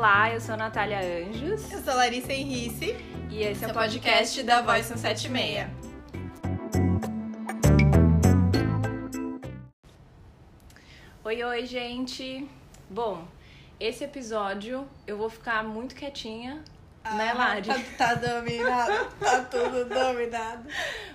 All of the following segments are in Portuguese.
Olá, eu sou a Natália Anjos. Eu sou Larissa Henrice. E esse é o podcast da Voz 176. Oi, oi, gente. Bom, esse episódio eu vou ficar muito quietinha, né, Lari? Tá, tá dominado, tá tudo dominado.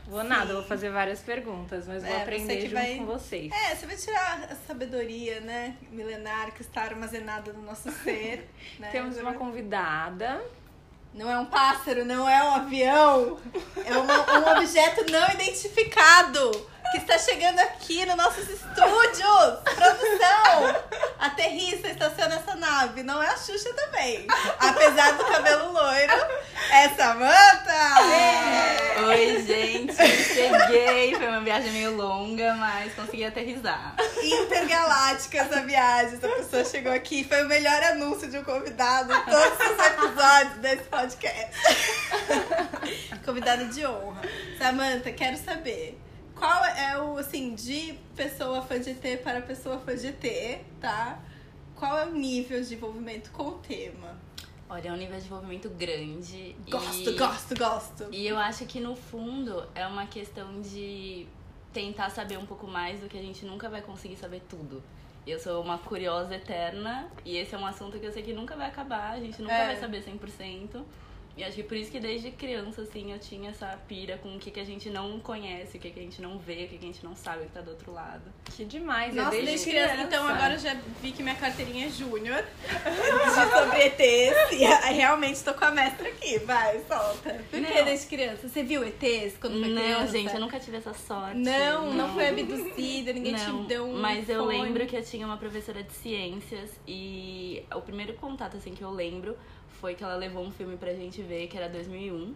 Vou nada, vou fazer várias perguntas, mas vou É, aprender junto vai- com vocês. É, você vai tirar a sabedoria, né, milenar que está armazenada no nosso ser. Né? Temos uma convidada. Não é um pássaro, não é um avião. É uma- um objeto não identificado que está chegando aqui nos nossos estúdios. Produção! Aterrissa, estaciona essa nave. Não é a Xuxa também. Apesar do cabelo loiro, é Samanta! Oi, gente, cheguei. Foi uma viagem meio longa, mas consegui aterrissar. Intergaláctica essa viagem. Essa pessoa chegou aqui. Foi o melhor anúncio de um convidado em todos os episódios desse podcast. Convidada de honra. Samanta, quero saber. Qual é o, assim, de pessoa fã de ET para pessoa fã de ET, tá? Qual é o nível de envolvimento com o tema? Olha, é um nível de envolvimento grande. Gosto, e... gosto, gosto. E eu acho que no fundo é uma questão de tentar saber um pouco mais do que a gente nunca vai conseguir saber tudo. Eu sou uma curiosa eterna e esse é um assunto que eu sei que nunca vai acabar, a gente nunca É. vai saber 100%. E acho que por isso que desde criança, assim, eu tinha essa pira com o que, que a gente não conhece, o que, que a gente não vê, o que, que a gente não sabe que tá do outro lado. Que demais, é Nossa, desde, desde criança. criança. Então agora eu já vi que minha carteirinha é júnior. de sobre ETs. E realmente tô com a mestra aqui. Vai, solta. Por que Não. desde criança? Você viu ETs quando foi não, criança? gente, eu nunca tive essa sorte. Não, não foi abduzida, ninguém Não, te deu um mas eu fone. lembro que eu tinha uma professora de ciências e o primeiro contato assim que eu lembro foi que ela levou um filme pra gente ver, que era 2001.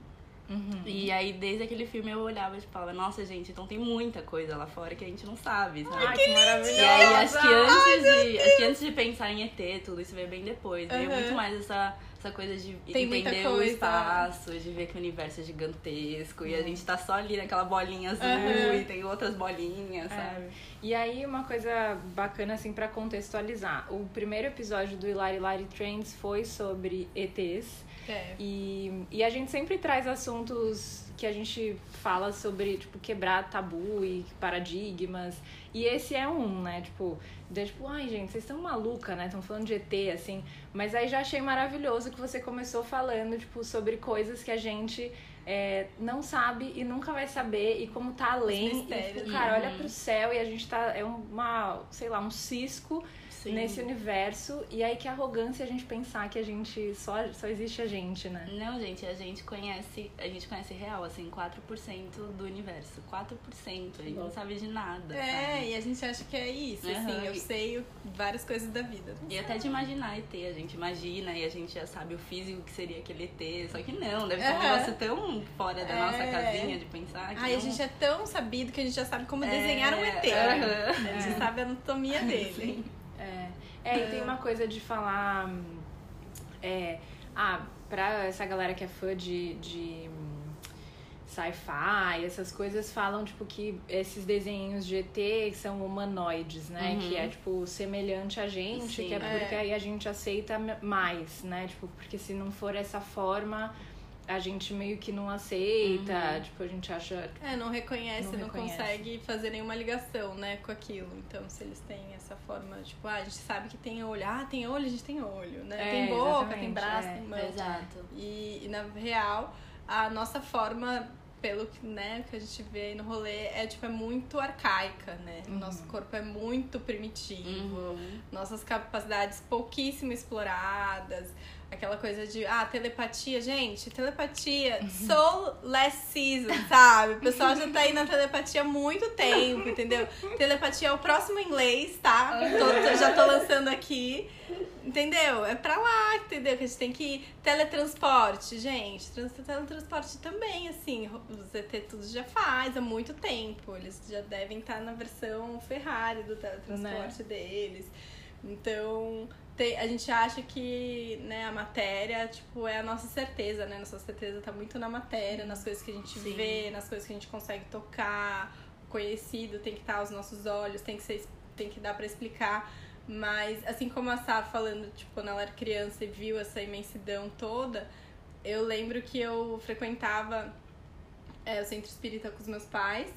Uhum. E aí desde aquele filme eu olhava e tipo, falava, nossa, gente, então tem muita coisa lá fora que a gente não sabe, sabe? Ai, que maravilhosa. E aí acho que antes de, acho que antes de pensar em ET, tudo isso veio bem depois. Veio Aham. muito mais essa, essa coisa de Tem entender o espaço, de ver que o universo é gigantesco e a gente tá só ali naquela bolinha azul Aham. e tem outras bolinhas, É. sabe? E aí, uma coisa bacana, assim, pra contextualizar. O primeiro episódio do Hilari Hilari Trends foi sobre ETs. É. E, e a gente sempre traz assuntos que a gente fala sobre, tipo, quebrar tabu e paradigmas. E esse é um, né? Tipo, de, tipo, ai, gente, vocês estão maluca, né? Estão falando de ET, assim. Mas aí já achei maravilhoso que você começou falando, tipo, sobre coisas que a gente é, não sabe e nunca vai saber e como tá além. E, tipo, cara, né? olha pro céu e a gente tá. É uma, sei lá, um cisco Sim. nesse universo. E aí que arrogância a gente pensar que a gente só, só existe a gente, né? Não, gente, a gente conhece, a gente conhece real, assim, 4% do universo. 4%, a gente não sabe de nada. É, sabe? e a gente acha que é isso, Aham, assim, eu sei várias coisas da vida. E até de imaginar ET, a gente imagina e a gente já sabe o físico que seria aquele ET. Só que não, deve ser um negócio tão fora da nossa É. casinha de pensar. Que Ai, a não- gente é tão sabido que a gente já sabe como É, desenhar um ET. aham. A gente sabe a anatomia dele. Sim. É, é e tem uma coisa de falar. É, ah, pra essa galera que é fã de, de sci-fi, essas coisas falam, tipo, que esses desenhos de ET são humanoides, né? Uhum. Que é, tipo, semelhante a gente, Sim. que é É. porque aí a gente aceita mais, né? Tipo, porque se não for essa forma, a gente meio que não aceita, Uhum. tipo, a gente acha. É, não reconhece, Não não, reconhece. consegue fazer nenhuma ligação, né, com aquilo. Então, se eles têm essa forma, tipo, ah, a gente sabe que tem olho. Ah, tem olho, a gente tem olho, né? É, tem boca, tem braço, é. tem mão. Exato. E, e na real, a nossa forma, pelo que, né, que a gente vê aí no rolê, é tipo, é muito arcaica, né? O nosso corpo é muito primitivo. Uhum. Nossas capacidades pouquíssimo exploradas. Aquela coisa de, ah, telepatia, gente, telepatia, soul last season, sabe? O pessoal já tá aí na telepatia há muito tempo, entendeu? Telepatia é o próximo inglês, tá? Tô- já tô lançando aqui. Entendeu? É pra lá, entendeu? Que a gente tem que ir. Teletransporte, gente. Trans teletransporte também, assim. O ZT tudo já faz há muito tempo. Eles já devem estar na versão Ferrari do teletransporte deles. Então, tem- a gente acha que né, a matéria, tipo, é a nossa certeza, né? Nossa certeza tá muito na matéria, nas coisas que a gente Sim. vê, nas coisas que a gente consegue tocar. Conhecido tem que estar aos nossos olhos, tem que ser tem que dar pra explicar. Mas, assim como a Sá falando, tipo, quando ela era criança e viu essa imensidão toda, eu lembro que eu frequentava é, o centro espírita com os meus pais.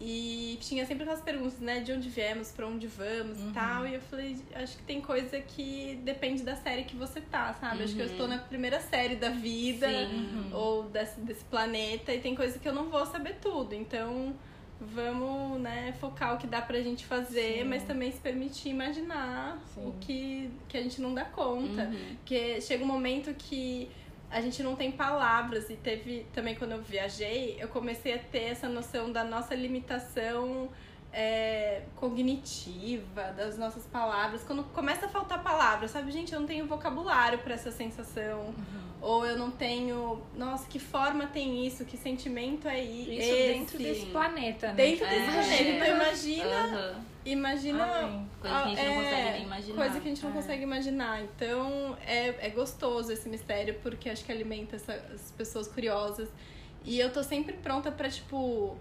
E tinha sempre aquelas perguntas, né? De onde viemos, pra onde vamos Uhum. e tal. E eu falei, acho que tem coisa que depende da série que você tá, sabe? Acho que eu Uhum. estou na primeira série da vida Sim. ou desse, desse planeta e tem coisa que eu não vou saber tudo. Então, vamos, né, focar o que dá pra gente fazer, Sim. mas também se permitir imaginar Sim. o que, que a gente não dá conta. Uhum. Porque chega um momento que a gente não tem palavras. E teve também quando eu viajei, eu comecei a ter essa noção da nossa limitação é, cognitiva, das nossas palavras. Quando começa a faltar palavras, sabe? Gente, eu não tenho vocabulário para essa sensação. Ou eu não tenho. Nossa, que forma tem isso? Que sentimento é i- Isso esse? dentro desse planeta, né? Dentro É. desse planeta. Então imagina. Aham. Imagina. Ai, Coisa que a gente não é, consegue nem imaginar. Coisa que a gente não É. consegue imaginar. Então é, é gostoso esse mistério, porque acho que alimenta essa- as pessoas curiosas. E eu tô sempre pronta pra, tipo.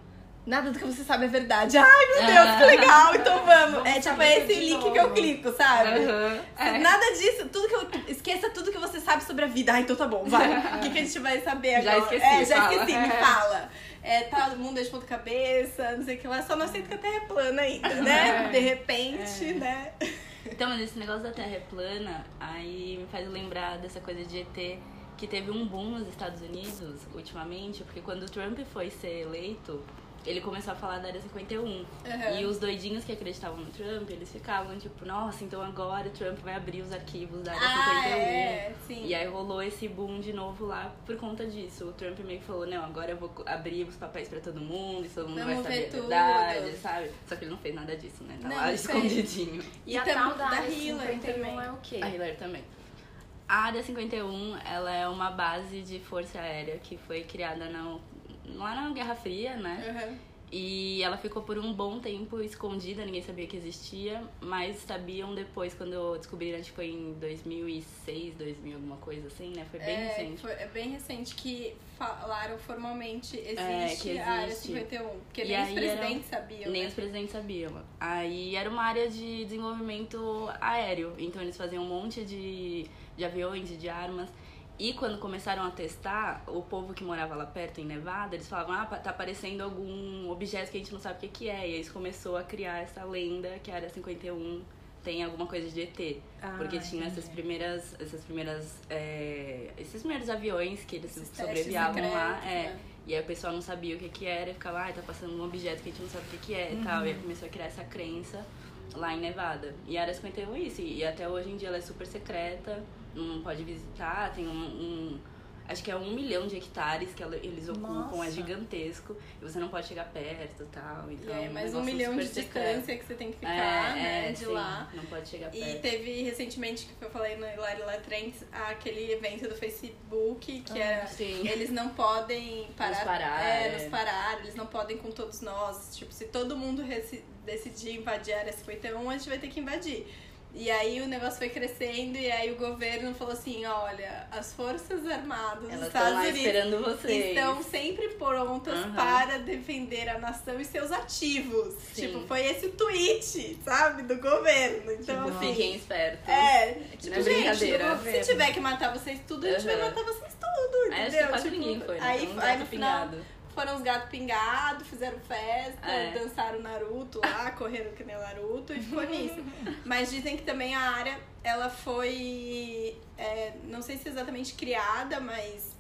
Nada do que você sabe é verdade. Ai, meu Deus, que legal! Então vamos. Vamos é tipo é esse link novo. que eu clico, sabe? Aham. É. Nada disso, tudo que eu. Esqueça tudo que você sabe sobre a vida. Ah, então tá bom, vai. O que, que a gente vai saber Já agora? esqueci, é, já fala. esqueci, me fala. É, tá, o mundo é de ponta cabeça, não sei o que lá. Só não aceito que a Terra é plana ainda, né? É. De repente, É. né? Então, mas esse negócio da Terra é plana, aí me faz lembrar dessa coisa de ET que teve um boom nos Estados Unidos ultimamente, porque quando o Trump foi ser eleito, ele começou a falar da Área 51. Uhum. E os doidinhos que acreditavam no Trump, eles ficavam tipo, nossa, então agora o Trump vai abrir os arquivos da Área Ah, 51. é, sim. E aí rolou esse boom de novo lá por conta disso. O Trump meio que falou, não, agora eu vou abrir os papéis pra todo mundo e todo mundo Vamos vai saber ver a tudo. verdade, sabe? Só que ele não fez nada disso, né? Tá Não, lá escondidinho. E, E a tal da, da Hillary 51 também. é o quê? A Hillary também. A Área 51, ela é uma base de força aérea que foi criada na, lá na Guerra Fria, né? Uhum. E ela ficou por um bom tempo escondida, ninguém sabia que existia, mas sabiam depois, quando descobriram, acho que foi em 2006, 2000, alguma coisa assim, né? Foi bem é, recente. foi- é bem recente que falaram formalmente existe, É, que a área existe. 51. Porque E nem os presidentes sabiam. Nem né? os presidentes sabiam. Aí era uma área de desenvolvimento aéreo. Então eles faziam um monte de, de aviões e de armas. E quando começaram a testar, o povo que morava lá perto, em Nevada, eles falavam, ah, tá aparecendo algum objeto que a gente não sabe o que, é. E aí eles começou a criar essa lenda que a Área 51 tem alguma coisa de ET. Ah, porque tinha essas entendi. primeiras, essas primeiras, é, esses primeiros aviões que eles Esses sobreviavam lá. É, né? e aí o pessoal não sabia o que que era e ficava, ai, tá passando um objeto que a gente não sabe o que que é e tal. E aí começou a criar essa crença lá em Nevada. E a Área 51 é isso. E até hoje em dia ela é super secreta, não pode visitar, tem um... um- acho que é um milhão de hectares que eles ocupam, é Nossa. gigantesco. E você não pode chegar perto e tal. E Então, é um mais um negócio milhão de secreto. distância que você tem que ficar, É, né? é, de sim, lá. Não pode chegar E perto. teve recentemente, que eu falei no Hilary Latrentes, aquele evento do Facebook, que Ah, é Sim. eles não podem parar, Nos parar, é, é. nos parar, eles não podem com todos nós. Tipo, se todo mundo decidir invadir a área 51, a gente vai ter que invadir. E aí o negócio foi crescendo e aí o governo falou assim, olha, as forças armadas dos Elas Estados Unidos esperando vocês. estão sempre prontas Aham. para defender a nação e seus ativos. Sim. Tipo, foi esse o tweet, sabe, do governo. Então, Tipo, assim, fiquem espertos. é, tipo, não é gente, se tiver que matar vocês tudo, a gente vai Aham. matar vocês tudo, É, entendeu? que quase Tipo, ninguém foi, né? Aí, um aí no final pingado. Foram os gatos pingados, fizeram festa, É. dançaram Naruto lá, correram que nem Naruto e ficou nisso. Mas dizem que também a área, ela foi, é, não sei se exatamente criada, mas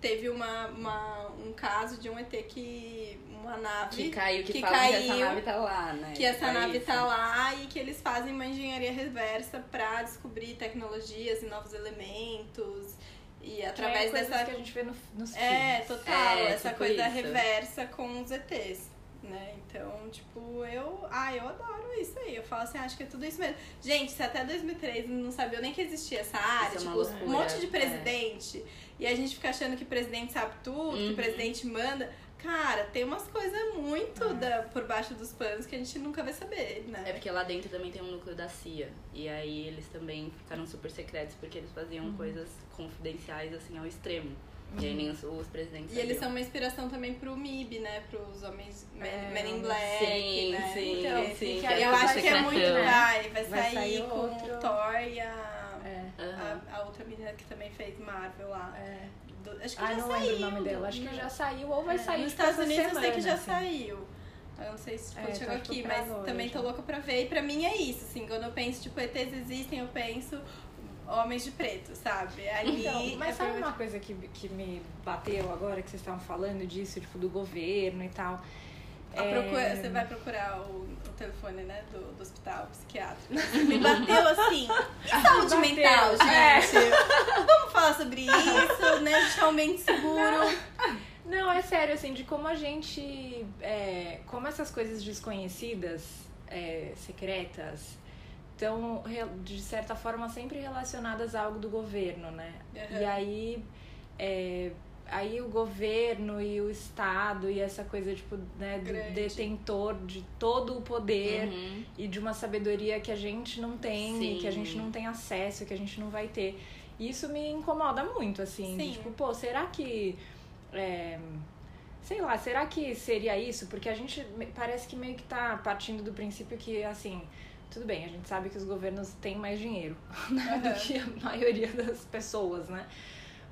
teve uma, uma, um caso de um ET que uma nave Que caiu, que, que falam que essa caiu, nave tá lá, né? que essa É nave isso. tá lá e que eles fazem uma engenharia reversa pra descobrir tecnologias e novos elementos e através é dessa que a gente vê no, nos é filmes. total É, essa tipo coisa isso. reversa com os ETs né então tipo eu ah eu adoro isso aí eu falo assim acho que é tudo isso mesmo gente se até 2003 não sabia nem que existia essa área Isso é tipo um loucura, monte de é. presidente e a gente fica achando que o presidente sabe tudo que Uhum. o presidente manda Cara, tem umas coisas muito É. da, por baixo dos panos que a gente nunca vai saber, né? É porque lá dentro também tem um núcleo da CIA. E aí eles também ficaram super secretos porque eles faziam Uhum. coisas confidenciais assim ao extremo. E aí nem os, os presidentes E eles sabiam. são uma inspiração também pro MIB, né? Pros homens Men, É, Men in Black, Sim, né? sim, Então, sim. que aí, é Eu vai acho que é muito né? vai. Vai Vai sair, com outro. o Thor e a, É. A, a outra menina que também fez Marvel lá. É. Do- acho que Ai, já não saiu. lembro o nome dela. Acho que já saiu ou vai É, sair Nos tipo, Estados Unidos eu sei que já semana, assim. saiu. Eu não sei se tipo, É, chegou aqui, mas agora também tô louca pra ver. E pra mim é isso, assim, quando eu penso, tipo, ETs existem, eu penso homens de preto, sabe? Ali. Então, mas é sabe uma coisa que, que me bateu agora, que vocês estavam falando disso, tipo, do governo e tal? É, procura- Você vai procurar o, o telefone, né, do, do hospital psiquiátrico. Me bateu assim. E saúde Bateu, mental, é. gente? Vamos falar sobre isso, né? Ambiente seguro. Não, é sério, assim, de como a gente. é, como essas coisas desconhecidas, é, secretas, estão, de certa forma, sempre relacionadas a algo do governo, né? Uhum. E aí. Aí o governo e o Estado e essa coisa, tipo, né, do Grande. detentor de todo o poder Uhum. e de uma sabedoria que a gente não tem, e que a gente não tem acesso, que a gente não vai ter. Isso me incomoda muito, assim. de, tipo, pô, será que. é, sei lá, será que seria isso? Porque a gente parece que meio que tá partindo do princípio que, assim. Tudo bem, a gente sabe que os governos têm mais dinheiro né, do Aham. que a maioria das pessoas, né?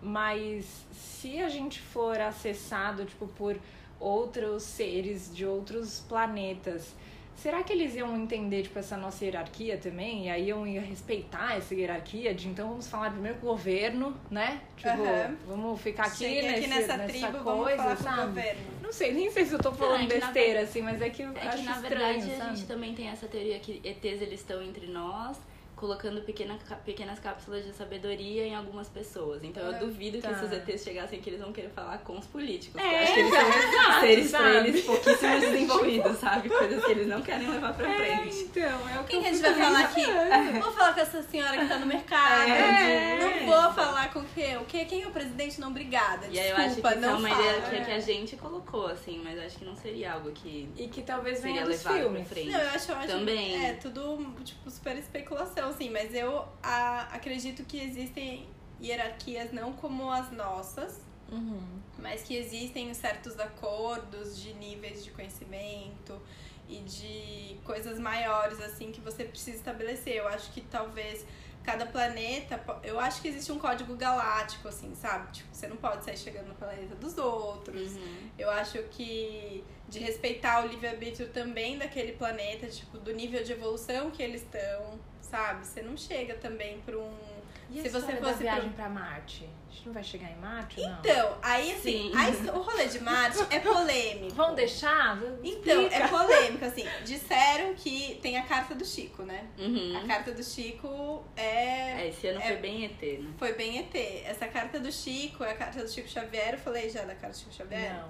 Mas se a gente for acessado, tipo, por outros seres de outros planetas, será que eles iam entender, tipo, essa nossa hierarquia também? E aí iam respeitar essa hierarquia de, então, vamos falar primeiro com o governo, né? Tipo, Aham. vamos ficar aqui, Cheguei nesse, aqui nessa, nessa tribo, coisa, vamos falar com o sabe? governo. Não sei, nem sei se eu tô falando é que na besteira, assim, mas é que eu É acho que na estranho, verdade a sabe? gente também tem essa teoria que ETs eles estão entre nós, colocando pequena, pequenas cápsulas de sabedoria em algumas pessoas. Então eu Ah, duvido tá. que se os ETs chegassem que eles vão querer falar com os políticos. É, eu acho que eles são exato, seres pra eles pouquíssimo desenvolvidos, sabe? Coisas que eles não querem levar pra frente. Então, é o que Quem eu que a gente vai falar aqui? pensando. Vou falar com essa senhora que tá no mercado. É. Não vou falar com o quê? O quê? Quem é o presidente? Não, obrigada. E aí eu acho que é não uma fala. ideia que, que a gente colocou, assim, mas acho que não seria algo que. E que talvez venha dos filmes. frente. Não, eu acho, eu acho Também. É tudo, tipo, super especulação, assim. Mas eu a- acredito que existem hierarquias não como as nossas, Uhum. mas que existem certos acordos de níveis de conhecimento e de coisas maiores, assim, que você precisa estabelecer. Eu acho que talvez cada planeta. Eu acho que existe um código galáctico, assim, sabe? Tipo, você não pode sair chegando no planeta dos outros. Uhum. Eu acho que de respeitar o livre-arbítrio também daquele planeta, tipo, do nível de evolução que eles estão, sabe? Você não chega também pra um. E a Se você fosse da viagem pra Marte? A gente não vai chegar em Marte, não? Então, aí assim, Sim. a his- o rolê de Marte é polêmico. Vão deixar? Então, Explica. é polêmico, assim. Disseram que tem a carta do Chico, né? Uhum. A carta do Chico é. É, esse ano É- foi bem ET, né? Foi bem ET. Essa carta do Chico é a carta do Chico Xavier. Eu falei já da carta do Chico Xavier? Não.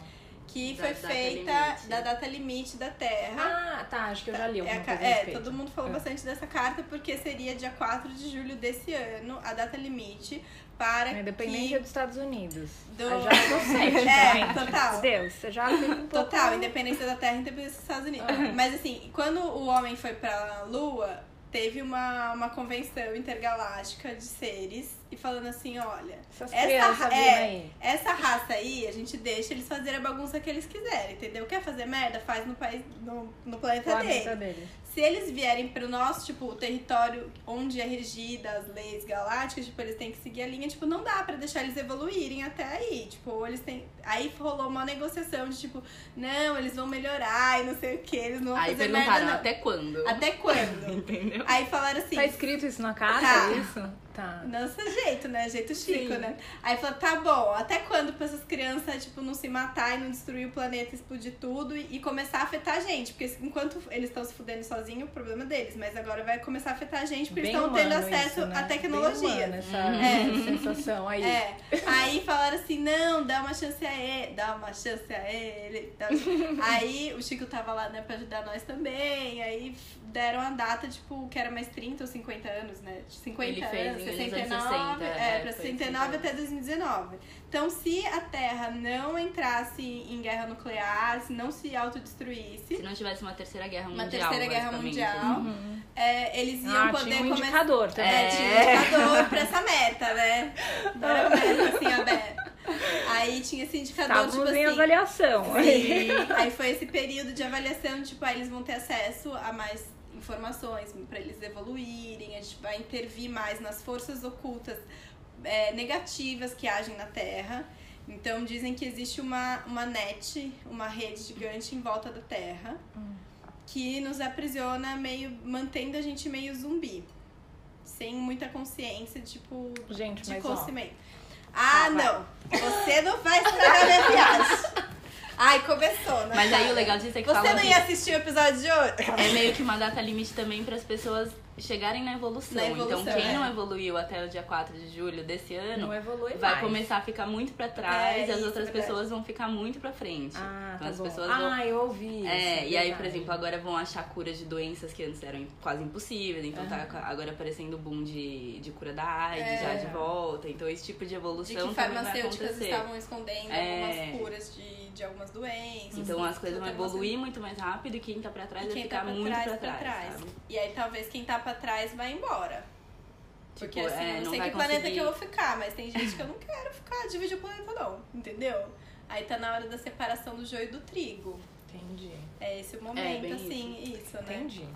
Que Da foi data feita limite. da data limite da Terra. Ah, tá. Acho que eu já li É, alguma a ca- coisa a é, respeito. todo mundo falou É. bastante dessa carta porque seria dia 4 de julho desse ano, a data limite para A independência que... dos Estados Unidos. Do- Eu já tô cética, É, gente. total. Deus, você já um pouco... Total, independência da Terra e independência dos Estados Unidos. Mas assim, quando o homem foi pra Lua, teve uma, uma convenção intergaláctica de seres e falando assim, olha, Essas essa é, essa raça aí, a gente deixa eles fazerem a bagunça que eles quiserem, entendeu? Quer fazer merda? Faz no país, no, no planeta dele. Deles. Se eles vierem pro nosso, tipo, o território onde é regida as leis galácticas, tipo, eles têm que seguir a linha, tipo, não dá pra deixar eles evoluírem até aí. Tipo, eles têm. Aí rolou uma negociação de tipo, não, eles vão melhorar e não sei o que, eles não vão Aí fazer merda. perguntaram Não. até quando? Até quando? Entendeu? Aí falaram assim. Tá escrito isso na carta, Tá. é isso? Tá. Nosso jeito, né? Jeito chico, Sim. né? Aí falou, tá bom, até quando pra essas crianças, tipo, não se matar e não destruir o planeta, explodir tudo e, e começar a afetar a gente? Porque enquanto eles estão se fudendo sozinhos, o problema é deles. Mas agora vai começar a afetar a gente porque Bem eles estão tendo acesso isso, né? à tecnologia. Bem humano essa, É. essa sensação aí. É, aí falaram assim, não, dá uma chance a ele, dá uma chance a ele. Aí o Chico tava lá, né, pra ajudar nós também, aí deram a data, tipo, que era mais 30 ou 50 anos, né? De 50 Ele fez anos, em 69, 1960, é, é, pra foi 69 60. até 2019. Então, se a Terra não entrasse em guerra nuclear, se não se autodestruísse, Se não tivesse uma terceira guerra uma mundial. terceira guerra mundial, Uhum. é, eles iam Ah, poder tinha um começar. indicador também. É, tinha um indicador pra essa meta, né? Bora meta, assim, aberta. Aí tinha esse indicador, Estávamos tipo em assim. avaliação. Sim. Aí foi esse período de avaliação, tipo, aí eles vão ter acesso a mais informações para eles evoluírem, a gente vai intervir mais nas forças ocultas é, negativas que agem na Terra. Então dizem que existe uma, uma net, uma rede gigante em volta da Terra que nos aprisiona meio, mantendo a gente meio zumbi. Sem muita consciência, tipo, Gente, de mas ó. Ah, vai. não! Você não vai estragar minha viagem. Ai, começou, né? Mas aí o legal disso é que Você não ia assistir o episódio de hoje? é meio que uma data limite também para as pessoas chegarem na evolução. Na evolução, então, quem é. não evoluiu até o dia 4 de julho desse ano vai mais. começar a ficar muito pra trás É, e as outras é pessoas vão ficar muito pra frente. Ah, Então tá as bom. pessoas vão- Ah, eu ouvi isso. É, e aí, por exemplo, agora vão achar curas de doenças que antes eram quase impossíveis. Então tá agora aparecendo o boom de, de cura da AIDS É. já de volta. Então esse tipo de De evolução que também vai farmacêuticas estavam escondendo É. algumas curas de, de algumas doenças. Então as coisas vão evoluir muito mais rápido e quem tá pra trás vai quem ficar tá muito pra trás. E aí talvez quem tá pra trás vai embora. Porque Tipo, assim, é, eu não não sei que planeta conseguir- que eu vou ficar, mas tem gente que eu não quero ficar, dividir o planeta não, entendeu? Aí tá na hora da separação do joio do trigo. Entendi. É esse o momento, bem assim, isso, né? Entendi.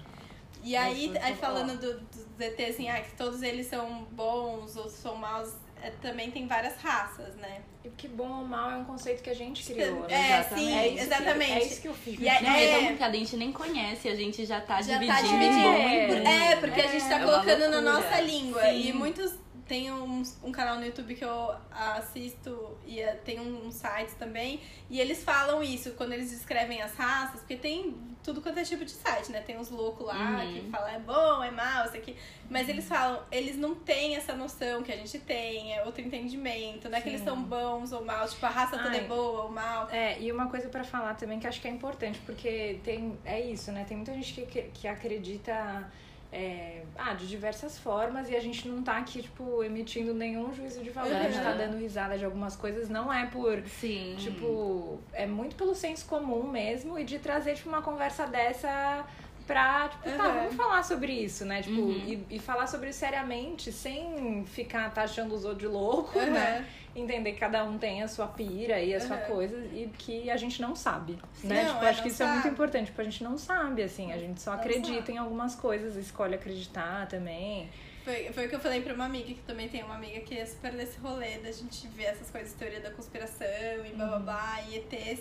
E aí, aí falando do, dos ETs, assim, ah, que todos eles são bons ou são maus, é, também tem várias raças, né? E que bom ou mal é um conceito que a gente criou, né? É, Exatamente. sim, É isso que- exatamente. é isso que eu fico. E aí- Não, é, É. tão complicado, a gente nem conhece, a gente já tá Já dividindo tá em dividindo. bom e É. É, porque a gente tá É uma colocando na nossa língua. Sim. E muitos. Tem um, um canal no YouTube que eu assisto e é- tem um, um site também. E eles falam isso quando eles descrevem as raças, porque tem tudo quanto é tipo de site, né? Tem uns loucos lá Uhum. que falam é bom, é mal, isso aqui. Mas eles falam, eles não têm essa noção que a gente tem, é outro entendimento. Não é que eles Sim. são bons ou maus, tipo, a raça toda é Ai. boa ou mal. É, e uma coisa pra falar também que acho que é importante, porque tem, é isso, né? Tem muita gente que, que acredita é, ah, de diversas formas e a gente não tá aqui, tipo, emitindo nenhum juízo de valor. A gente tá Uhum. dando risada de algumas coisas, não é por. Sim. Tipo, é muito pelo senso comum mesmo e de trazer, tipo, uma conversa dessa pra, tipo, tá, Uhum. vamos falar sobre isso, né? Tipo, Uhum. e, e falar sobre isso seriamente, sem ficar taxando os outros de louco, Uhum. né? Entender que cada um tem a sua pira e a sua Uhum. coisa e que a gente não sabe, né? Não, tipo, é, acho que isso é muito sabe. importante, tipo, a gente não sabe, assim, a gente só Não acredita sabe. em algumas coisas, escolhe acreditar também. Foi, foi o que eu falei pra uma amiga, que também tem uma amiga que é super desse rolê da gente ver essas coisas, teoria da conspiração e blá blá blá, e ETs.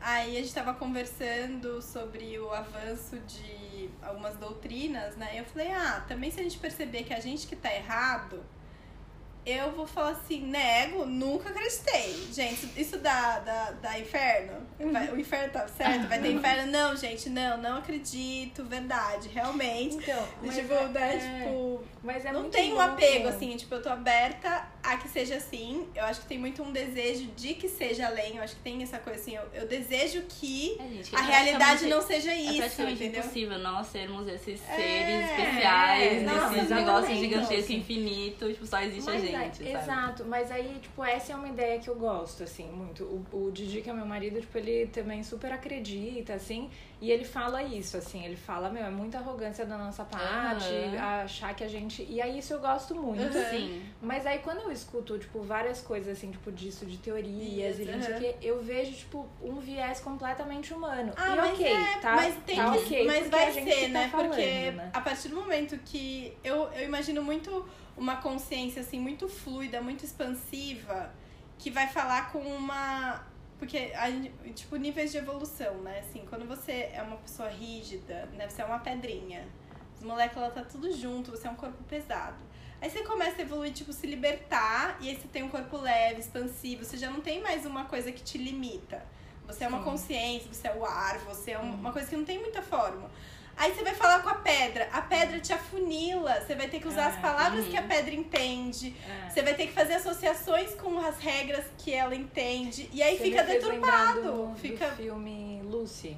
Aí a gente tava conversando sobre o avanço de algumas doutrinas, né? E eu falei, ah, também se a gente perceber que a gente que tá errado, eu vou falar assim, nego, nunca acreditei. Gente, isso dá, dá, dá inferno? Vai- o inferno tá certo? Vai ter inferno? Não, gente, não, não acredito, verdade, realmente. Então, mas tipo, é- né, tipo, mas é não muito tem um apego, assim, tipo, eu tô aberta a que seja assim. Eu acho que tem muito um desejo de que seja além. Eu acho que tem essa coisa assim, eu, eu desejo que É, gente, que a é realidade não seja É isso, praticamente entendeu? impossível nós sermos esses É, seres especiais, nesses exatamente. negócios gigantescos, infinitos, tipo, só existe Mas a é- gente, sabe? Exato, mas aí, tipo, essa é uma ideia que eu gosto, assim, muito. O, o Didi, que é meu marido, tipo, ele também super acredita, assim, e ele fala isso, assim, ele fala, meu, é muita arrogância da nossa parte, Aham. achar que a gente. E aí isso eu gosto muito. Aham. Sim. Mas aí quando eu escuto, tipo, várias coisas assim, tipo, disso, de teorias Isso, e não sei o quê, eu vejo, tipo, um viés completamente humano. Ah, e mas ok, é, tá? mas tem tá que, ok, mas vai a gente ser, tá né? falando, porque né? a partir do momento que eu, eu imagino muito uma consciência assim muito fluida, muito expansiva, que vai falar com uma porque a tipo níveis de evolução, né? Assim, quando você é uma pessoa rígida, né? Você é uma pedrinha. As moléculas tá tudo junto, você é um corpo pesado. Aí você começa a evoluir, tipo, se libertar, e aí você tem um corpo leve, expansivo, você já não tem mais uma coisa que te limita. Você é uma Sim. consciência, você é o ar, você é um- uma coisa que não tem muita forma. Aí você vai falar com a pedra, a pedra te afunila, você vai ter que usar as É, palavras uhum. que a pedra entende, É. você vai ter que fazer associações com as regras que ela entende, e aí Você fica deturpado. Do, fica do filme Lucy.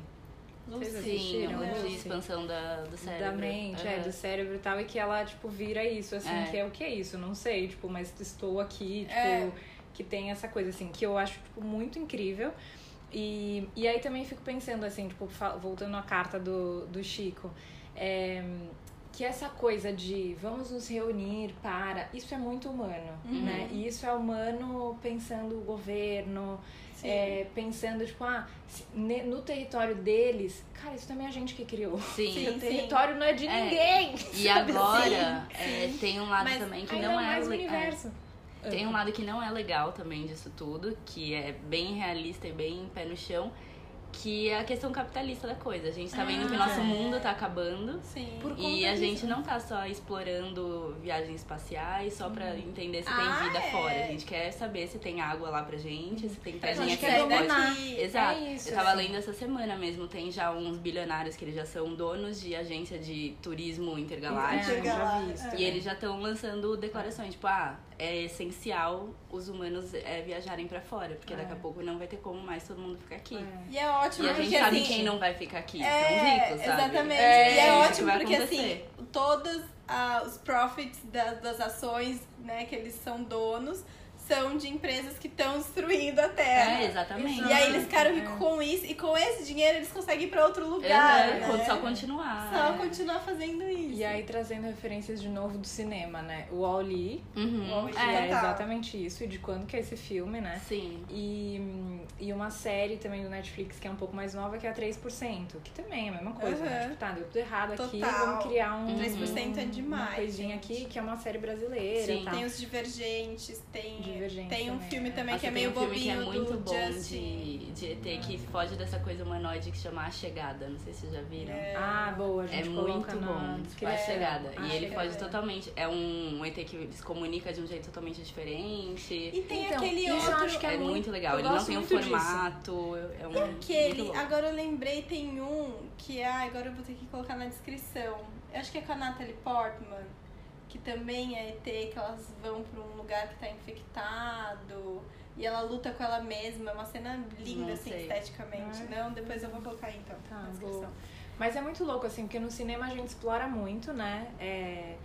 Vocês Sim, de Lucy? expansão da, do cérebro. Da mente, é, Aham. do cérebro e tal, e que ela, tipo, vira isso, assim, É. que é o que é isso? Não sei, tipo, mas estou aqui, tipo, É. que tem essa coisa, assim, que eu acho, tipo, muito incrível. E, e aí também fico pensando, assim, tipo, voltando à carta do, do Chico, é, que essa coisa de vamos nos reunir para. Isso é muito humano, Uhum. né? E isso é humano pensando o governo, Sim. é, pensando, tipo, ah, no território deles, cara, isso também é a gente que criou. Sim. Sim. O território não é de É. ninguém. E agora assim? é, tem um lado Mas também que não é mais o le- Tem um lado que não é legal também disso tudo, que é bem realista e bem pé no chão, que é a questão capitalista da coisa. A gente tá vendo que o nosso Ah, é. mundo tá acabando. Sim. Por conta E a disso, gente não tá só explorando viagens espaciais só pra entender se tem Ah, vida é. fora. A gente quer saber se tem água lá pra gente, se tem A prainha gente que quer dominar. Exato. É isso, eu tava assim. lendo essa semana mesmo, tem já uns bilionários que eles já são donos de agência de turismo intergaláctico. É. É. E eles já estão lançando declarações, tipo, ah, é essencial os humanos é, viajarem pra fora, porque daqui a É. pouco não vai ter como mais todo mundo ficar aqui. É. E é ótimo E a gente porque sabe assim, quem não vai ficar aqui, É, são os ricos, sabe? Exatamente. É, e é ótimo porque acontecer. assim, todos ah, os profits das, das ações, né, que eles são donos, são de empresas que estão destruindo a terra. É, exatamente. E aí eles ficaram É. ricos com isso, e com esse dinheiro eles conseguem ir pra outro lugar. É, né? Só continuar. Só é. continuar fazendo isso. E aí trazendo referências de novo do cinema, né? O Wall-E, Uhum. Wall-E, que É. é exatamente isso, e de quando que é esse filme, né? Sim. E, e uma série também do Netflix que é um pouco mais nova, que é a 3%, que também é a mesma coisa, né? Uhum. Tipo, tá, deu tudo errado aqui, Total. vamos criar um, 3% é uma demais, coisinha gente. aqui, que é uma série brasileira Sim. tal. Tem os divergentes, tem, Tem um filme é. também que é tem meio um filme bobinho que é muito do bom Justin. de, de ET que foge dessa coisa humanoide que chama A Chegada. Não sei se vocês já viram. É. Ah, boa, a É gente muito coloca na bom. A. Chegada. A e ele Chegada. foge totalmente. É um ET que se comunica de um jeito totalmente diferente. E tem Então, aquele isso eu outro. acho que É, é muito muito- legal. Ele não tem um muito formato. É um. E aquele, muito agora eu lembrei, tem um que ah, agora eu vou ter que colocar na descrição. Eu acho que é com a Natalie Portman, que também é ET, que elas vão pra um lugar que tá infectado. E ela luta com ela mesma, é uma cena linda, Não assim, sei. esteticamente. Ah. Não, depois eu vou colocar aí, então, Tá, na descrição. Mas é muito louco, assim, porque no cinema a gente explora muito, né? É...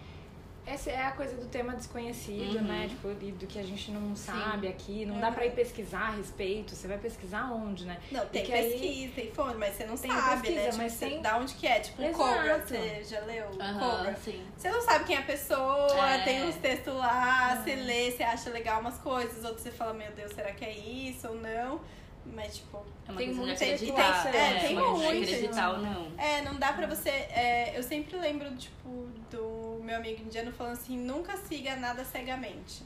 Essa é a coisa do tema desconhecido, Uhum. né? Tipo, e do que a gente não sabe aqui. Não dá pra ir pesquisar a respeito. Você vai pesquisar onde, né? Não, tem Porque aí- pesquisa, tem fonte, mas você não Tem sabe, pesquisa, né? Tipo, mas tem- Da onde que é? Tipo, Exato. Cobra, você já leu? Aham, Cobra. sim. Você não sabe quem é a pessoa, É. tem uns textos lá, você lê, você acha legal umas coisas, outros você fala, meu Deus, será que é isso ou não? Mas, tipo, É uma Tem questão de muita acreditar. especulação, é, tem muito. acreditar ou não. é, não dá pra você. é, eu sempre lembro, tipo, do meu amigo indiano falando assim: nunca siga nada cegamente.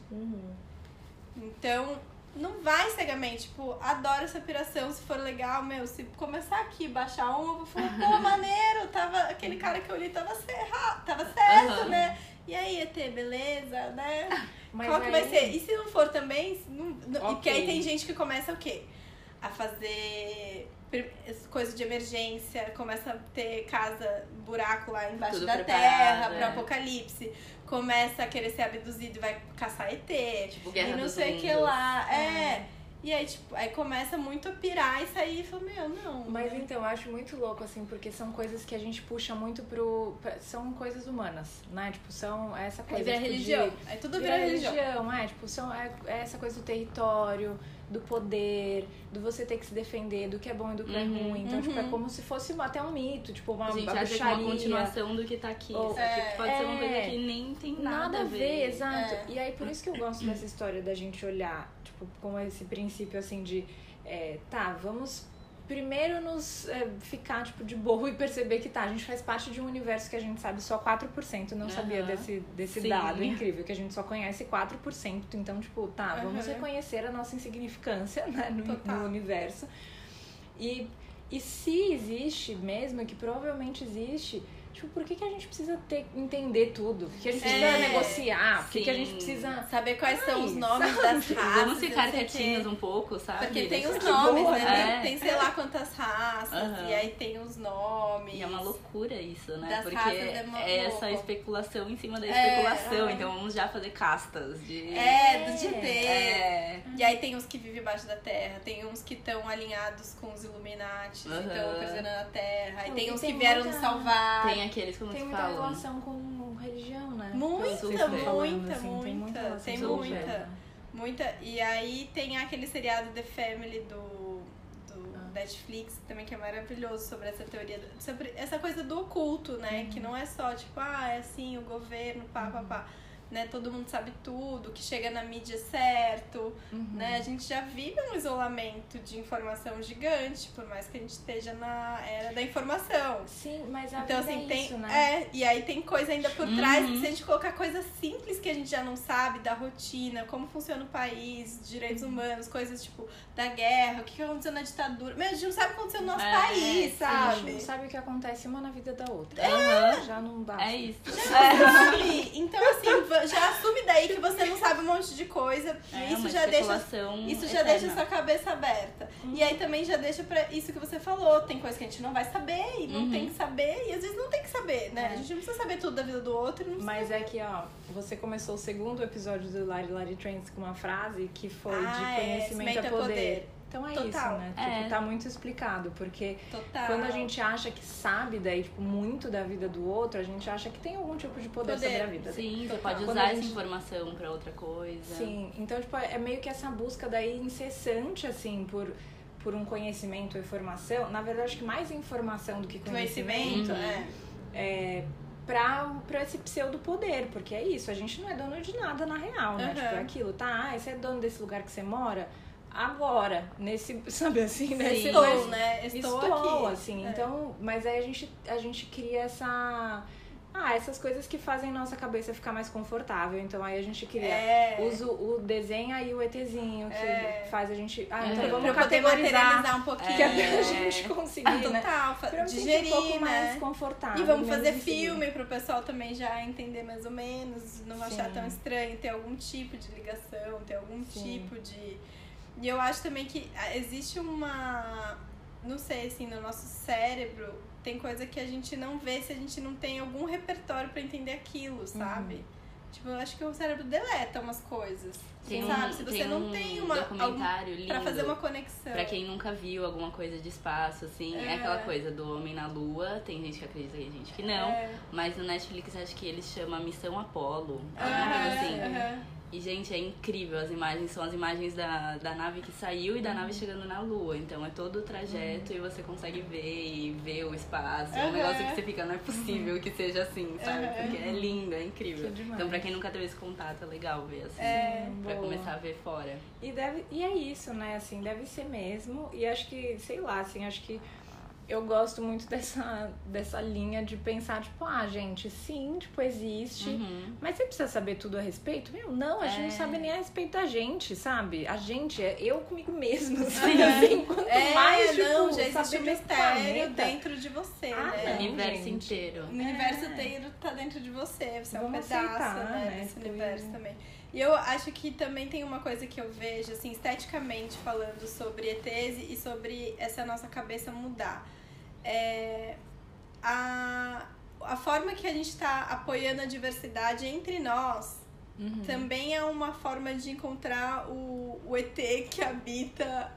Então, não vai cegamente, tipo, adoro essa piração, se for legal, meu, se começar aqui, baixar um, eu vou falar, pô, maneiro, tava, aquele cara que eu li tava, cerra, tava certo, Aham. né? E aí, ET, beleza, né? Mas Qual que aí- vai ser? E se não for também, não, não- e porque aí tem gente que começa o quê? A fazer coisa de emergência, começa a ter casa, buraco lá embaixo Tudo da terra, pro é. apocalipse. Começa a querer ser abduzido e vai caçar ET. Tipo, Guerra e não dos sei o que lá. É. E aí, tipo, aí começa muito a pirar e sair e fala, meu, não. Mas né? então, eu acho muito louco, assim, porque são coisas que a gente puxa muito pro. pra- São coisas humanas, né? Tipo, são essa Aí coisa. vira tipo, de- religião. Aí tudo vira, religião. é, tipo, são, é, é essa coisa do território, do poder, do você ter que se defender, do que é bom e do que é Uhum, ruim. Então, tipo, é uhum. como se fosse até um mito, tipo, uma, A gente uma acha que é uma continuação do que tá aqui. Ou- É, pode ser uma coisa é. que nem tem Nada, a ver, exato. É. E aí, por isso que eu gosto dessa história da gente olhar, tipo, com esse princípio, assim, de... é, tá, vamos primeiro nos é, ficar, tipo, de boa e perceber que, tá, a gente faz parte de um universo que a gente sabe só 4%. Não sabia Aham. desse, desse Sim. dado incrível, que a gente só conhece 4%. Então, tipo, tá, vamos Aham. reconhecer a nossa insignificância, né, no, no universo. E, e se existe mesmo, que provavelmente existe... Tipo, por que, que a gente precisa ter, entender tudo? Por que a gente precisa É, negociar? Por que, que a gente precisa Saber quais são Ai, os nomes das raças. Vamos ficar quietinhos um pouco, sabe? Porque tem os que nomes, boa. né? É. Tem, tem sei lá quantas raças, Aham. e aí tem os nomes. E é uma loucura isso, né? Das Porque é é essa louco. especulação em cima da É, especulação. é. Então vamos já fazer castas de. É, do GT. É. E aí tem uns que vivem embaixo da terra, tem uns que estão alinhados com os Illuminati, Aham. estão aprisionando a terra, e Não, tem e uns tem que vieram nos salvar. Tem aqueles como Tem se muita falam. relação com religião, né? Muita, estão falando, muita, assim, Tem muita. muita, relação tem muita. Muita. E aí tem aquele seriado The Family do. do Ah. Netflix também que é maravilhoso sobre essa teoria, sobre essa coisa do oculto, né? Que não é só tipo, ah, é assim, o governo, pá, pá, pá né? Todo mundo sabe tudo, que chega na mídia certo, Uhum. né? A gente já vive um isolamento de informação gigante, por mais que a gente esteja na era da informação. Sim, mas a Então, vida assim, é tem. isso, né? É, e aí tem coisa ainda por trás, Uhum. que se a gente colocar coisas simples que a gente já não sabe, da rotina, como funciona o país, direitos humanos, coisas tipo da guerra, o que aconteceu na ditadura. Meu, a gente não sabe o que aconteceu no nosso É, país, sim, A gente sabe? não sabe o que acontece uma na vida da outra. Aham. Já não dá. É isso. Sabe? Então, assim, va- já assume daí que você não sabe um monte de coisa. É isso uma já deixa Isso já eterna. deixa sua cabeça aberta. E aí também já deixa pra isso que você falou. Tem coisa que a gente não vai saber e não Uhum. tem que saber. E às vezes não tem que saber, né? É. A gente não precisa saber tudo da vida do outro. Não Mas é que, ó, você começou o segundo episódio do Lari Lari Trends com uma frase que foi Ah, de é, conhecimento conhecimento a é poder. poder. Então é Total. isso, né? É. Tipo, tá muito explicado, porque Total. quando a gente acha que sabe daí, tipo, muito da vida do outro, a gente acha que tem algum tipo de poder, Poder. sobre a vida. Sim, você pode Quando usar a essa gente- informação pra outra coisa. Sim, então, tipo, é meio que essa busca daí incessante, assim, por, por um conhecimento ou informação. Na verdade, acho que mais informação do que conhecimento. Conhecimento, Uhum. é. é, pra, pra esse pseudo poder, porque é isso, a gente não é dono de nada na real, né? Uhum. Tipo, é aquilo, tá? Ah, você é dono desse lugar que você mora? Agora, nesse, sabe assim, nesse, Estou, nesse- né? Estou, estou, aqui. assim. É. Então, mas aí a gente, a gente cria essa. Ah, essas coisas que fazem nossa cabeça ficar mais confortável. Então aí a gente cria. É. Usa o desenho aí o ETzinho, que É. faz a gente. Ah, É. então Pra vamos categorizar. materializar um pouquinho. Que até a É. gente conseguir, né? Total, Pra sentir digerir, um pouco né? mais confortável. E vamos fazer filme pro pessoal também já entender mais ou menos, não achar Sim. tão estranho, ter algum tipo de ligação, ter algum Sim. tipo de. E eu acho também que ah, existe uma. Não sei, assim, no nosso cérebro tem coisa que a gente não vê se a gente não tem algum repertório pra entender aquilo, sabe? Uhum. Tipo, eu acho que o cérebro deleta umas coisas. Tem sabe? um, se você tem não um tem uma. algum, documentário lindo. pra fazer uma conexão. Pra quem nunca viu alguma coisa de espaço, assim, é. É. aquela coisa do homem na lua. Tem gente que acredita e gente que não. É. Mas no Netflix acho que eles chamam Missão alguma coisa assim. aham. E, gente, é incrível as imagens. São as imagens da, da nave que saiu e da Uhum. nave chegando na Lua. Então é todo o trajeto e você consegue ver e ver o espaço. É Uhum. um negócio que você fica, não é possível que seja assim, sabe? Uhum. Porque é lindo, é incrível. Então, pra quem nunca teve esse contato, é legal ver assim. É. Pra Boa. começar a ver fora. E, deve, e é isso, né? Assim, deve ser mesmo. E acho que, sei lá, assim, acho que eu gosto muito dessa, dessa linha de pensar, tipo, ah, gente, sim, tipo, existe. Uhum. Mas você precisa saber tudo a respeito? Meu, não, a gente É. não sabe nem a respeito da gente, sabe? A gente é eu comigo mesmo, assim, Uhum. assim quanto É, mais, tipo, não, já existe saber um mistério planeta. dentro de você, Ah, né? não, o universo gente. inteiro. O universo É. inteiro tá dentro de você, você é um Vamos pedaço aceitar, né, né? desse universo também. E eu acho que também tem uma coisa que eu vejo, assim, esteticamente falando sobre ETs e sobre essa nossa cabeça mudar. É, a, a forma que a gente tá apoiando a diversidade entre nós Uhum. também é uma forma de encontrar o, o ET que habita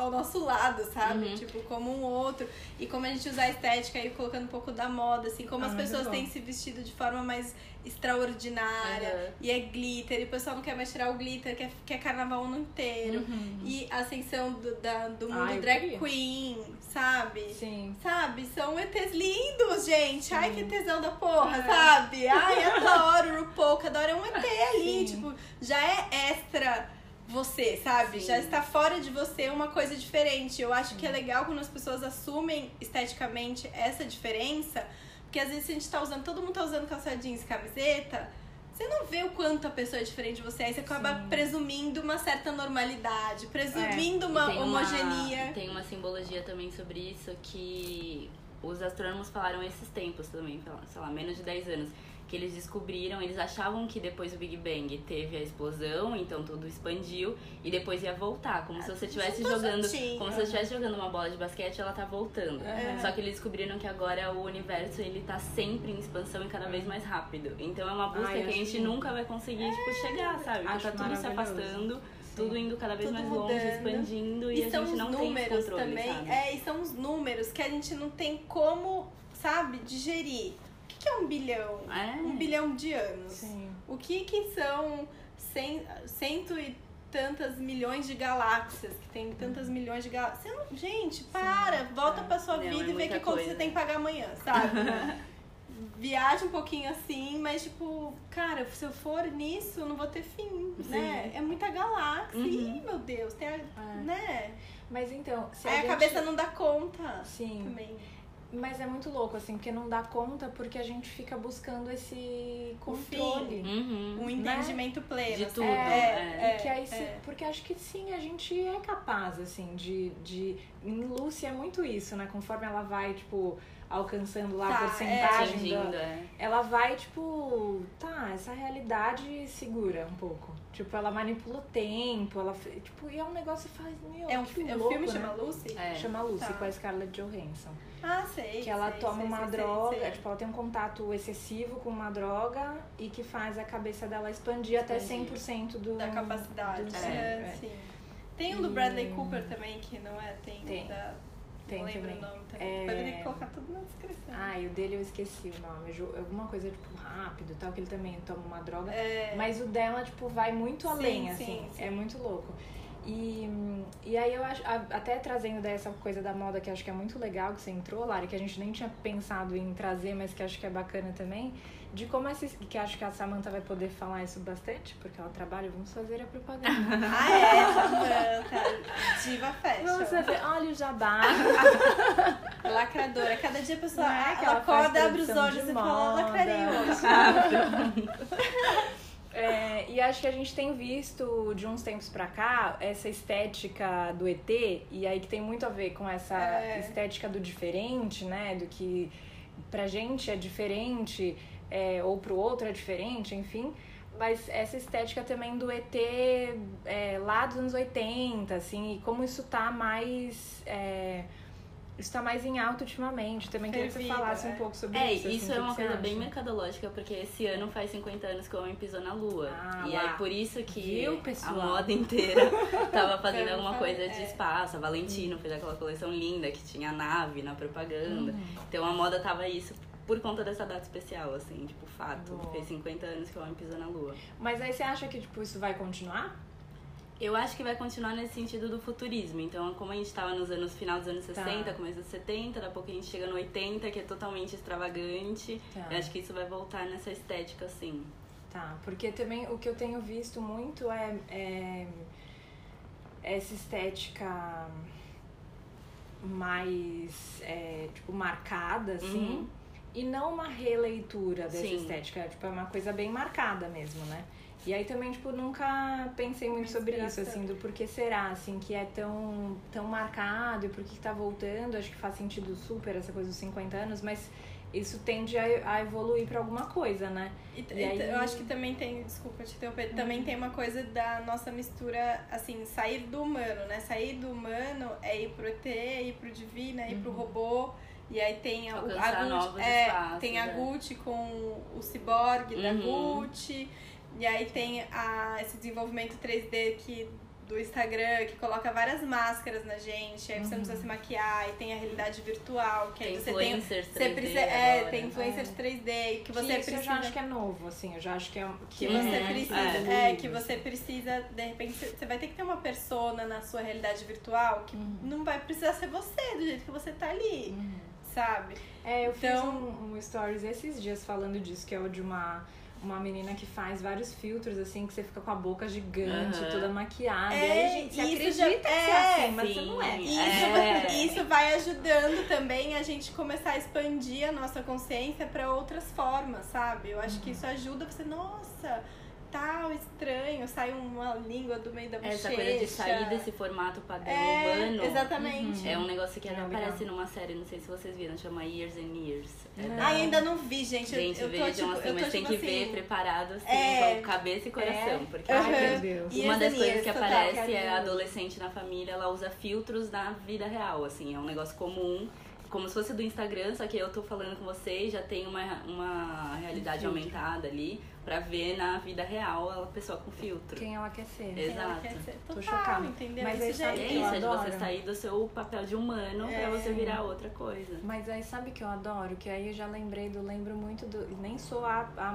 ao nosso lado, sabe? Uhum. Tipo, como um outro. E como a gente usa a estética aí, colocando um pouco da moda, assim, como Ah, as muito pessoas têm se vestido de forma mais extraordinária. Uhum. E é glitter, e o pessoal não quer mais tirar o glitter, quer, quer carnaval o ano inteiro. Uhum. E a ascensão do, da, do mundo eu drag queen, sabe? Sim. Sabe? São ETs lindos, gente. Ai, que tesão da porra, É. sabe? Ai, adoro o RuPaul, adoro é um ET ali. Sim. Tipo, já é extra você, sabe? Sim. Já está fora de você uma coisa diferente. Eu acho que é legal quando as pessoas assumem esteticamente essa diferença. Porque às vezes a gente tá usando, todo mundo tá usando calça jeans e camiseta. Você não vê o quanto a pessoa é diferente de você, aí você acaba Sim. presumindo uma certa normalidade, presumindo E uma tem homogeneia. tem uma simbologia também sobre isso que os astrônomos falaram esses tempos também, sei lá, menos de 10 anos. Que eles descobriram, eles achavam que depois do Big Bang teve a explosão, então tudo expandiu e depois ia voltar. Como se você estivesse jogando. juntinho. Como se você estivesse jogando uma bola de basquete ela tá voltando. É. Só que eles descobriram que agora o universo ele tá sempre em expansão e cada vez mais rápido. Então é uma busca Ai, que a gente lindo. nunca vai conseguir tipo, chegar, sabe? Porque Acho tá tudo se afastando, tudo indo cada vez Tudo mais longe, mudando. expandindo e, E a são gente os não tem esse números controle, também. sabe? É, e são os números que a gente não tem como, sabe, digerir. O que é um bilhão? É. Um bilhão de anos. Sim. O que que são cem, cento e tantas milhões de galáxias, que tem tantas milhões de galáxias. Não- gente, para, volta É. pra sua Não, é vida e vê que conta coisa. você tem que pagar amanhã, sabe? Viaja um pouquinho assim, mas tipo, cara, se eu for nisso, eu não vou ter fim, né? É muita galáxia. Uhum. Ih, meu Deus, tem a, É. né? Mas então, se Aí a gente- cabeça não dá conta Sim. também. Mas é muito louco, assim, porque não dá conta porque a gente fica buscando esse controle. Uhum. Um entendimento pleno. De assim. tudo, É, é. E que aí se- é. Porque acho que sim, a gente é capaz, assim, de. de... Em Lucy é muito isso, né? Conforme ela vai, tipo, alcançando lá Tá, a porcentagem Atingindo, da. é. Ela vai, tipo, tá, essa realidade segura um pouco. Tipo, ela manipula o tempo, ela. Tipo, e é um negócio que faz. Meu, É um, que é um louco, filme né? chama Lucy? É. Chama Lucy, Tá. com a Scarlett Johansson. Ah, sei. Que ela sei, toma sei, uma sei, droga, sei, sei. tipo, ela tem um contato excessivo com uma droga e que faz a cabeça dela expandir, até Expandir. 100% do, da capacidade. do É, cérebro, é. sim. Tem um do E- Bradley Cooper também, que não é? Tem. Tem. Da, Tem não lembro também. o nome também. É. Que colocar tudo na descrição. Ah, e o dele eu esqueci o nome. Ju- Alguma coisa, tipo, rápido tal, que ele também toma uma droga. É, Mas o dela, tipo, vai muito além, sim, assim. sim. É muito louco. E, e aí eu acho, até trazendo dessa coisa da moda que acho que é muito legal que você entrou, Lari, que a gente nem tinha pensado em trazer, mas que acho que é bacana também, de como essa. que acho que a Samantha vai poder falar isso bastante, porque ela trabalha, vamos fazer a propaganda. Ah, é, Samantha. Diva vamos Fashion. fazer, olha o jabá. Lacradora. Cada dia a pessoa Não é ela acorda, abre os olhos e fala, lacrarei hoje. É, e acho que a gente tem visto de uns tempos pra cá essa estética do ET, e aí que tem muito a ver com essa É. estética do diferente, né? Do que pra gente é diferente, é, ou pro outro é diferente, enfim. Mas essa estética também do ET é, lá dos anos 80, assim, e como isso tá mais. é, isso tá mais em alta ultimamente. Também queria que você falasse é. um pouco sobre É, isso. assim, isso o é uma coisa bem acha? mercadológica, porque esse ano faz 50 anos que o homem pisou na lua. Ah, e lá. aí por isso que Viu, a moda inteira tava fazendo alguma coisa de é. espaço. A Valentino fez aquela coleção linda que tinha a nave na propaganda. Uhum. Então a moda tava isso por conta dessa data especial, assim, tipo, fato. Boa. Fez 50 anos que o homem pisou na lua. Mas aí você acha que tipo, isso vai continuar? Eu acho que vai continuar nesse sentido do futurismo. Então, como a gente tava nos anos final dos anos Tá. 60, começo dos 70, daqui a pouco a gente chega no 80, que é totalmente extravagante. Tá. Eu acho que isso vai voltar nessa estética, assim. Tá, porque também o que eu tenho visto muito é, é essa estética mais, é, tipo, marcada, assim. Uhum. E não uma releitura dessa Sim. estética. Tipo, é uma coisa bem marcada mesmo, né? E aí também, tipo, nunca pensei muito sobre isso, assim, do porquê será, assim, que é tão, tão marcado e por que tá voltando. Acho que faz sentido super essa coisa dos 50 anos, mas isso tende a, evoluir pra alguma coisa, né? E, E aí- Eu acho que também tem, desculpa te interromper, também tem uma coisa da nossa mistura, assim, sair do humano, né? Sair do humano é ir pro ET, é ir pro divino, é ir pro robô. E aí tem a, a Gucci, é, espaços, tem a é. Gucci com o ciborgue da Uhum. Gucci. E aí tem a, esse desenvolvimento 3D que, do Instagram, que coloca várias máscaras na gente, aí você não precisa se maquiar, e tem a realidade virtual, que aí Tem você tem. Você 3D precisa, é, tem influencers 3D, que você que isso precisa. eu já acho que é novo, assim. Eu já acho que é Que que você Uhum, precisa, é. é, que você precisa, de repente, você- vai ter que ter uma persona na sua realidade virtual que Uhum. não vai precisar ser você, do jeito que você tá ali, sabe? É, eu fiz Então- um, um stories esses dias falando disso, que é o de uma, uma menina que faz vários filtros, assim, que você fica com a boca gigante, Aham. toda maquiada. É, e aí, gente, você acredita já- que é é, assim, mas você sim. não é. Isso, É. isso vai ajudando também a gente começar a expandir a nossa consciência para outras formas, sabe? Eu acho Uhum. que isso ajuda você, nossa, tal, estranho, sai uma língua do meio da bochecha. Essa coisa de sair desse formato padrão é, urbano. Exatamente. É um negócio que É, até legal. aparece numa série, não sei se vocês viram, chama Years and Years. É Não. da- Ai, ainda não vi, gente. Eu- Gente, eu, tô, vejam tipo, assim, eu tô, mas tem tipo que ver assim, preparado assim, É. com cabeça e coração. É? Porque Aham. Ai, meu Deus. E uma das as coisas que total, aparece que é é a do- adolescente na família, ela usa filtros na vida real, assim, é um negócio comum. Como se fosse do Instagram, só que eu tô falando com vocês, já tem uma, uma realidade filtro. aumentada ali pra ver na vida real a pessoa com filtro. Quem ela quer ser. quem ela Exato. quer ser. Tô chocada. entendeu? Mas aí sabe é é que isso, é de você sair do seu papel de humano É. pra você virar outra coisa. Mas aí sabe que eu adoro? Que aí eu já lembrei do. Lembro muito do. Nem sou a, a,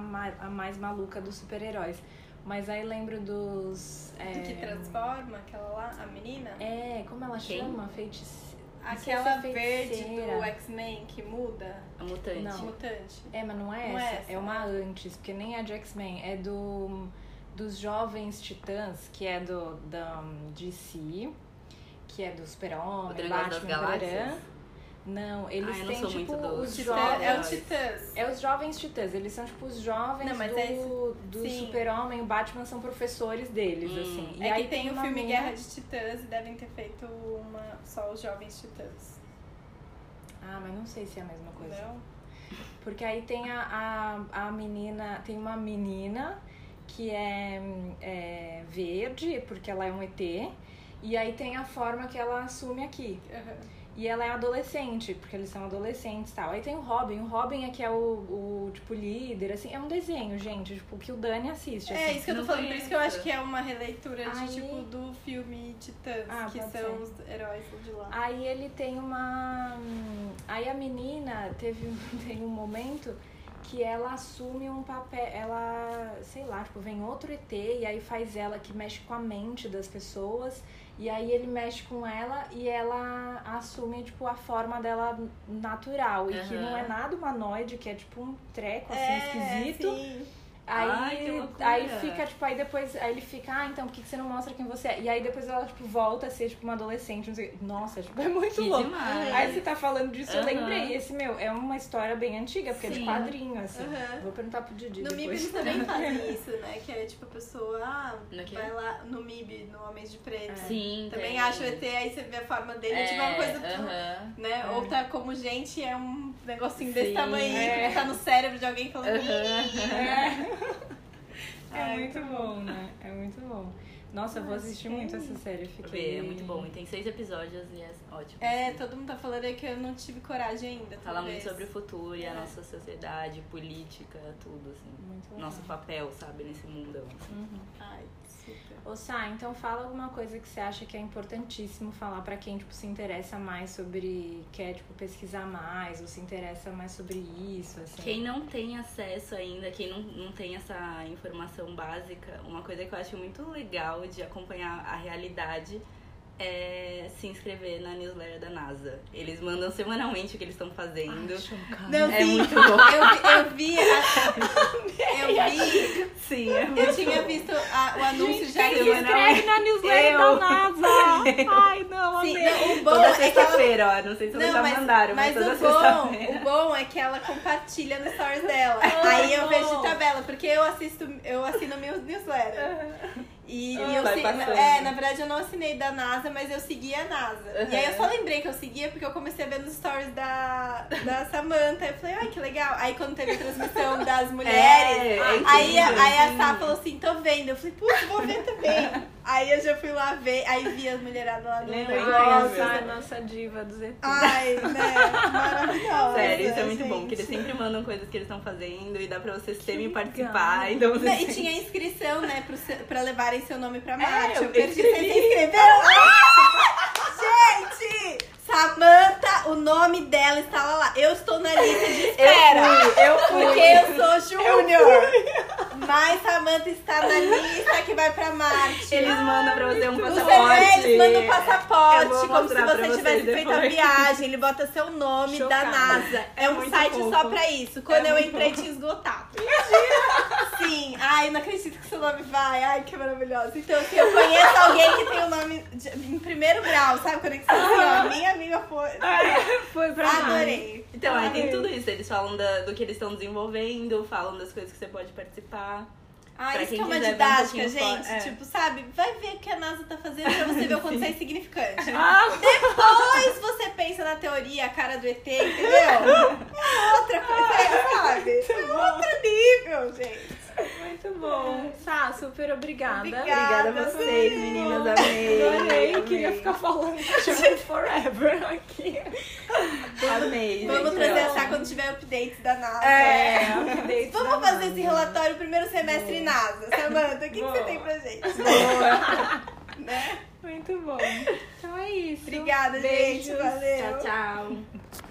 a mais maluca dos super-heróis. Mas aí lembro dos. É, Do que transforma aquela lá, a menina? É, como ela Quem? chama? Feiticeira. Aquela é verde do X-Men que muda. A mutante. Não. Mutante. É, mas não é Não é essa. essa, É uma antes, porque nem é de X-Men. É do. Dos Jovens Titãs, que é do da DC, que é do Super-Homem, Dragão das Batman, Galáxias? tarará. Não, eles Ah, não têm sou tipo muito do os É, jovens. é o Titãs. É os jovens titãs, eles são tipo os jovens Não, do, é do super-homem, o Batman são professores deles, Hum. assim. é aí que tem o uma filme mina- Guerra de Titãs e devem ter feito uma só os Jovens Titãs. Ah, mas não sei se é a mesma coisa. Não? Porque aí tem a, a, a menina, tem uma menina que é, é verde, porque ela é um ET. E aí tem a forma que ela assume aqui. Aham. E ela é adolescente, porque eles são adolescentes e tal. Aí tem o Robin. O Robin é que é o, o tipo, líder, assim. É um desenho, gente, tipo, que o Dani assiste, É assim. isso que eu tô não falando, por isso que eu acho que é uma releitura de, Aí- tipo, do filme Titãs, Ah, que são ser. os heróis de lá. Aí ele tem uma. Aí a menina teve tem um momento que ela assume um papel. Ela, sei lá, tipo, vem outro ET e aí faz ela que mexe com a mente das pessoas. E aí ele mexe com ela e ela assume, tipo, a forma dela natural. E que não é nada humanoide, que é tipo um treco assim é, esquisito. sim. Aí, Ai, aí fica, tipo, aí depois aí ele fica, ah, então por que que você não mostra quem você é? E aí depois ela, tipo, volta a ser, tipo, uma adolescente, não sei. Nossa, tipo, é muito Que louco. demais. Aí você tá falando disso, eu Aham. lembrei. Esse, meu, é uma história bem antiga, porque é de Sim. quadrinho, assim. Aham. Vou perguntar pro Didi No MIB eles também fazem isso, né? Que é tipo a pessoa, ah, vai lá no MIB, no Homens de Preto. Sim, Também tem. acha o ET, aí você vê a forma dele, é, tipo uma coisa. aham. Né? É. Ou tá como gente, é um negocinho desse Sim, tamanho, é. que tá no cérebro de alguém falando. É Ai, muito tá bom, né? É muito bom. Nossa, eu vou assistir muito essa série. Fiquei... Vê, é muito bom. E tem seis episódios e é ótimo. É, assim. todo mundo tá falando aí que eu não tive coragem ainda. Fala talvez. muito sobre o futuro e a É. nossa sociedade, política, tudo, assim. Muito legal. Nosso papel, sabe, nesse mundão. assim. Uhum. Ai. Ô, Sá, então fala alguma coisa que você acha que é importantíssimo falar pra quem, tipo, se interessa mais sobre... Quer, tipo, pesquisar mais ou se interessa mais sobre isso, assim. Quem não tem acesso ainda, quem não, não tem essa informação básica, uma coisa que eu acho muito legal de acompanhar a realidade é se inscrever na newsletter da NASA. Eles mandam semanalmente o que eles estão fazendo. Ai. Não, é muito bom. Eu, vi- eu vi. a- eu vi. Sim, é Eu tinha visto a- o anúncio já Quem se inscreve na newsletter Eu. da NASA? Ai, não, Sim, amei. não, o bom Toda é que ela sexta-feira, ó. Não sei se vocês já mandaram, mas, mas toda o bom, sexta-feira. o bom é que ela compartilha no stories dela. Aí eu vejo de tabela, porque eu assisto, eu assino meu newsletter. E, Ah, e eu se- é, na verdade eu não assinei da NASA, mas eu segui a NASA. E aí eu só lembrei que eu seguia porque eu comecei a ver nos stories da, da Samantha. Eu falei, ai que legal. Aí quando teve a transmissão das mulheres, É, é aí, a- incrível, aí a. Sá falou assim, tô vendo. Eu falei, putz, vou ver também. aí eu já fui lá ver, aí vi as mulheradas lá no Nossa. É a nossa diva do ZT. Ai, né? Maravilhosa. Sério, isso é muito bom, gente. porque eles sempre mandam coisas que eles estão fazendo e dá pra você Que semi-participar. legal. Então você E tinha inscrição, né, pro pra levarem seu nome pra Marte. É, eu eu perdi, vocês se inscreveram? Ah! Gente! Samantha, o nome dela estava lá. Eu estou na lista de espera. eu fui. Porque eu sou Júnior. Mas Samantha está na lista que vai pra Marte. Eles mandam pra você um Os passaporte. bebês mandam um passaporte, Eu vou como se você tivesse feito a viagem. Ele bota seu nome da Chocada. NASA. É um muito site fofo. só pra isso. Quando É eu entrei, fofo. tinha esgotado. Sim. Ai, não acredito que seu nome vai. Ai, que maravilhoso. Então, assim, eu conheço alguém que tem o nome de- em primeiro grau, sabe? Conexão assim, ó. Minha amiga foi. Foi pra Adorei. Então, aí tem tudo isso. Eles falam da- do que eles estão desenvolvendo, falam das coisas que você pode participar. Ah, Pra isso que é uma um didática, pouquinho gente. é. Tipo, sabe? Vai ver o que a NASA tá fazendo pra você ver o quanto você é insignificante. Ah, Depois você pensa na teoria, a cara do ET, entendeu? É outra coisa, sabe? É outro nível, gente. Muito bom. Sá, super obrigada. Obrigada. Obrigada a vocês, meninas. Amei. Adorei, amei. queria ficar falando tipo, forever aqui. Amei. Vamos gente, trazer essa quando tiver updates da NASA. É, updates Vamos da fazer NASA. esse relatório primeiro semestre NASA. Samanta, o que, que você tem pra gente? Boa. Né? Muito bom. Então é isso. Obrigada, Beijos. gente. Valeu. Tchau, tchau.